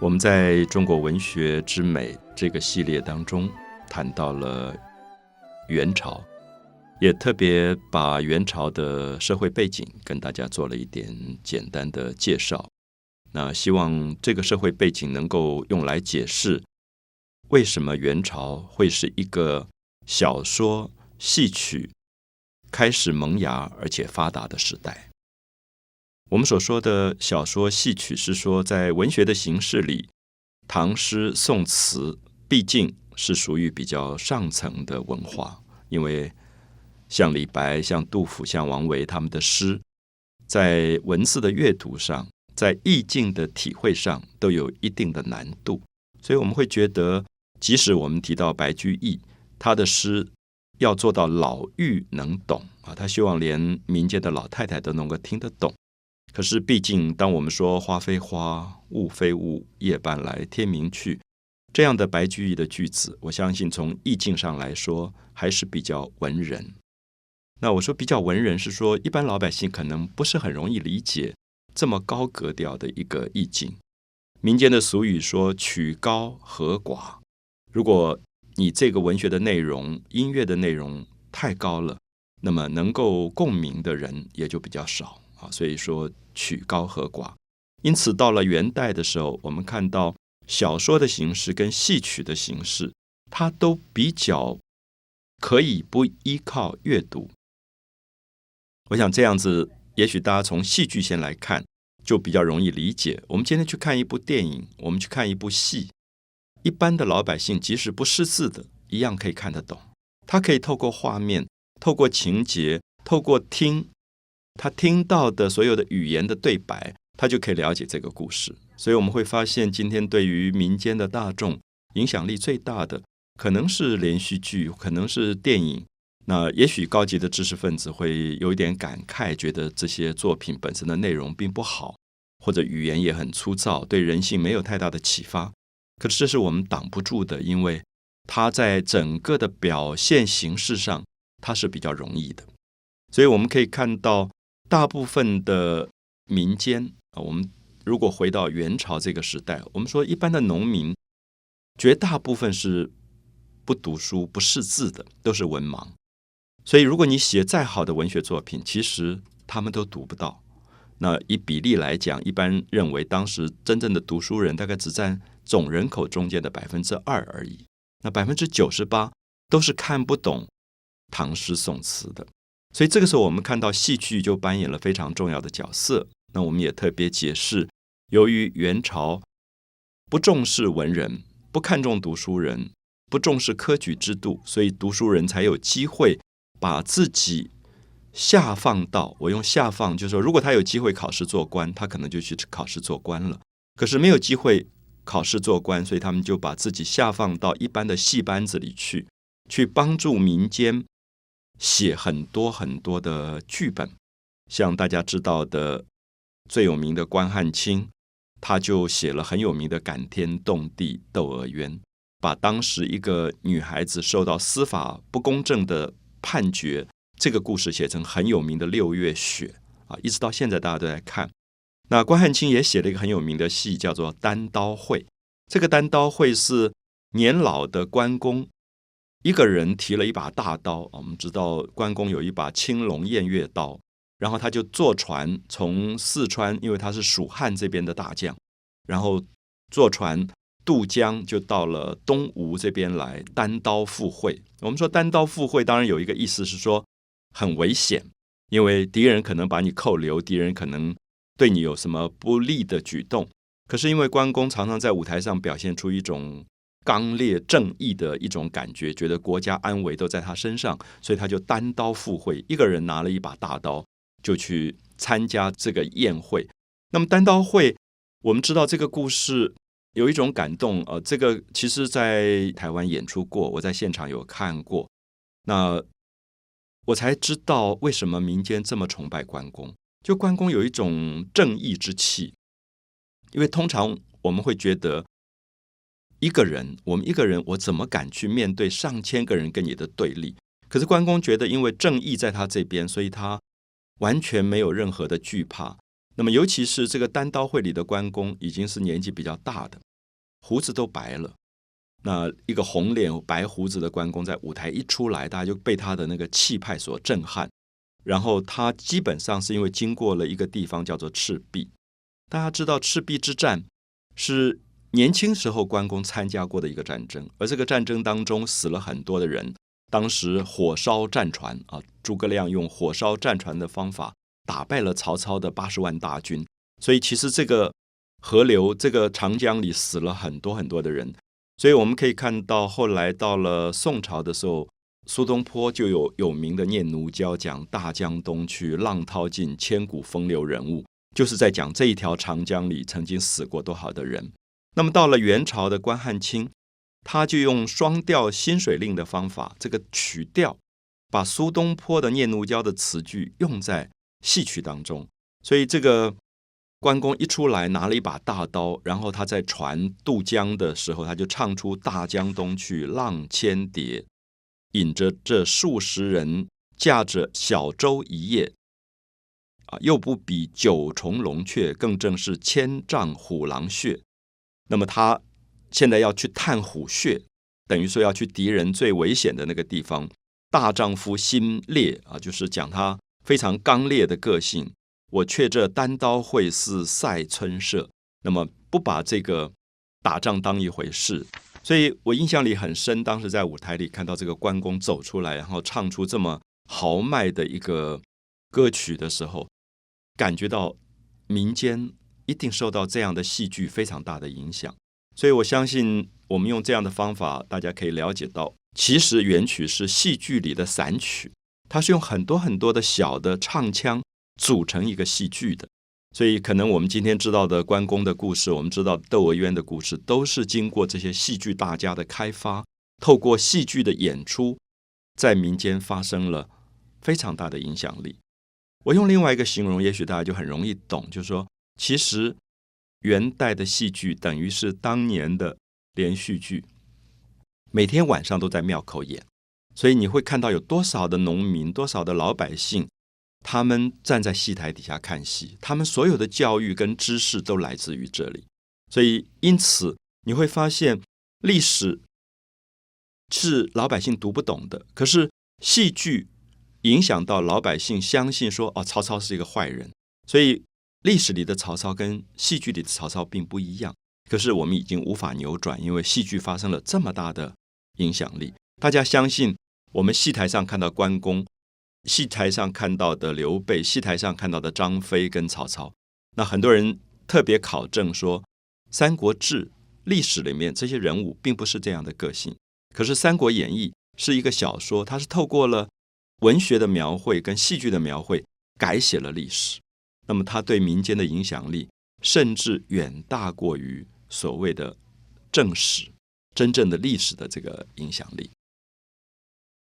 我们在中国文学之美这个系列当中谈到了元朝，也特别把元朝的社会背景跟大家做了一点简单的介绍。那希望这个社会背景能够用来解释为什么元朝会是一个小说、戏曲开始萌芽而且发达的时代。我们所说的小说、戏曲，是说在文学的形式里，唐诗、宋词毕竟是属于比较上层的文化，因为像李白、像杜甫、像王维他们的诗，在文字的阅读上，在意境的体会上都有一定的难度，所以我们会觉得，即使我们提到白居易，他的诗要做到老妪能懂啊，他希望连民间的老太太都能够听得懂。可是，毕竟，当我们说“花非花，雾非雾，夜半来，天明去”这样的白居易的句子，我相信从意境上来说还是比较文人。那我说比较文人，是说一般老百姓可能不是很容易理解这么高格调的一个意境。民间的俗语说“曲高和寡”，如果你这个文学的内容、音乐的内容太高了，那么能够共鸣的人也就比较少。啊，所以说曲高和寡，因此到了元代的时候，我们看到小说的形式跟戏曲的形式，它都比较可以不依靠阅读。我想这样子，也许大家从戏剧先来看，就比较容易理解。我们今天去看一部电影，我们去看一部戏，一般的老百姓即使不识字的，一样可以看得懂。他可以透过画面，透过情节，透过听。他听到的所有的语言的对白，他就可以了解这个故事。所以我们会发现，今天对于民间的大众影响力最大的，可能是连续剧，可能是电影。那也许高级的知识分子会有一点感慨，觉得这些作品本身的内容并不好，或者语言也很粗糙，对人性没有太大的启发。可是这是我们挡不住的，因为它在整个的表现形式上，它是比较容易的。所以我们可以看到。大部分的民间啊，我们如果回到元朝这个时代，我们说一般的农民，绝大部分是不读书、不识字的，都是文盲。所以，如果你写再好的文学作品，其实他们都读不到。那以比例来讲，一般认为当时真正的读书人大概只占总人口中间的百分之二而已。那百分之九十八都是看不懂唐诗宋词的。所以这个时候，我们看到戏剧就扮演了非常重要的角色。那我们也特别解释，由于元朝不重视文人，不看重读书人，不重视科举制度，所以读书人才有机会把自己下放到我用下放，就是说，如果他有机会考试做官，他可能就去考试做官了。可是没有机会考试做官，所以他们就把自己下放到一般的戏班子里去，去帮助民间。写很多很多的剧本，像大家知道的最有名的关汉卿，他就写了很有名的感天动地《窦娥冤》，把当时一个女孩子受到司法不公正的判决这个故事写成很有名的《六月雪》啊，一直到现在大家都在看。那关汉卿也写了一个很有名的戏，叫做《单刀会》。这个单刀会是年老的关公。一个人提了一把大刀，我们知道关公有一把青龙偃月刀，然后他就坐船从四川，因为他是蜀汉这边的大将，然后坐船渡江就到了东吴这边来单刀赴会。我们说单刀赴会，当然有一个意思是说很危险，因为敌人可能把你扣留，敌人可能对你有什么不利的举动。可是因为关公常常在舞台上表现出一种。刚烈正义的一种感觉，觉得国家安危都在他身上，所以他就单刀赴会，一个人拿了一把大刀就去参加这个宴会。那么单刀会，我们知道这个故事有一种感动，呃，这个其实在台湾演出过，我在现场有看过，那我才知道为什么民间这么崇拜关公，就关公有一种正义之气，因为通常我们会觉得。一个人，我们一个人，我怎么敢去面对上千个人跟你的对立？可是关公觉得，因为正义在他这边，所以他完全没有任何的惧怕。那么，尤其是这个单刀会里的关公，已经是年纪比较大的，胡子都白了。那一个红脸白胡子的关公在舞台一出来，大家就被他的那个气派所震撼。然后他基本上是因为经过了一个地方叫做赤壁，大家知道赤壁之战是年轻时候关公参加过的一个战争，而这个战争当中死了很多的人。当时火烧战船啊，诸葛亮用火烧战船的方法打败了曹操的八十万大军。所以其实这个河流，这个长江里死了很多很多的人。所以我们可以看到，后来到了宋朝的时候，苏东坡就有有名的《念奴娇》，讲大江东去，浪淘尽，千古风流人物，就是在讲这一条长江里曾经死过多少的人。那么到了元朝的关汉卿，他就用双调新水令的方法，这个曲调把苏东坡的《念奴娇》的词句用在戏曲当中，所以这个。关公一出来，拿了一把大刀，然后他在船渡江的时候，他就唱出“大江东去，浪千叠”，引着这数十人驾着小舟一叶，啊，又不比九重龙雀，更正是千丈虎狼穴。那么他现在要去探虎穴，等于说要去敌人最危险的那个地方。大丈夫心烈啊，就是讲他非常刚烈的个性。我却这单刀会似赛春社，那么不把这个打仗当一回事，所以我印象里很深。当时在舞台里看到这个关公走出来，然后唱出这么豪迈的一个歌曲的时候，感觉到民间一定受到这样的戏剧非常大的影响。所以我相信，我们用这样的方法，大家可以了解到，其实原曲是戏剧里的散曲，它是用很多很多的小的唱腔。组成一个戏剧的，所以可能我们今天知道的关公的故事，我们知道窦娥冤的故事，都是经过这些戏剧大家的开发，透过戏剧的演出，在民间发生了非常大的影响力。我用另外一个形容，也许大家就很容易懂，就是说，其实元代的戏剧等于是当年的连续剧，每天晚上都在庙口演，所以你会看到有多少的农民，多少的老百姓。他们站在戏台底下看戏，他们所有的教育跟知识都来自于这里，所以因此你会发现历史是老百姓读不懂的，可是戏剧影响到老百姓相信说哦，曹操是一个坏人，所以历史里的曹操跟戏剧里的曹操并不一样。可是我们已经无法扭转，因为戏剧发生了这么大的影响力，大家相信我们戏台上看到关公。戏台上看到的刘备，戏台上看到的张飞跟曹操，那很多人特别考证说，《三国志》历史里面这些人物并不是这样的个性。可是《三国演义》是一个小说，它是透过了文学的描绘跟戏剧的描绘改写了历史。那么它对民间的影响力，甚至远大过于所谓的正史、真正的历史的这个影响力。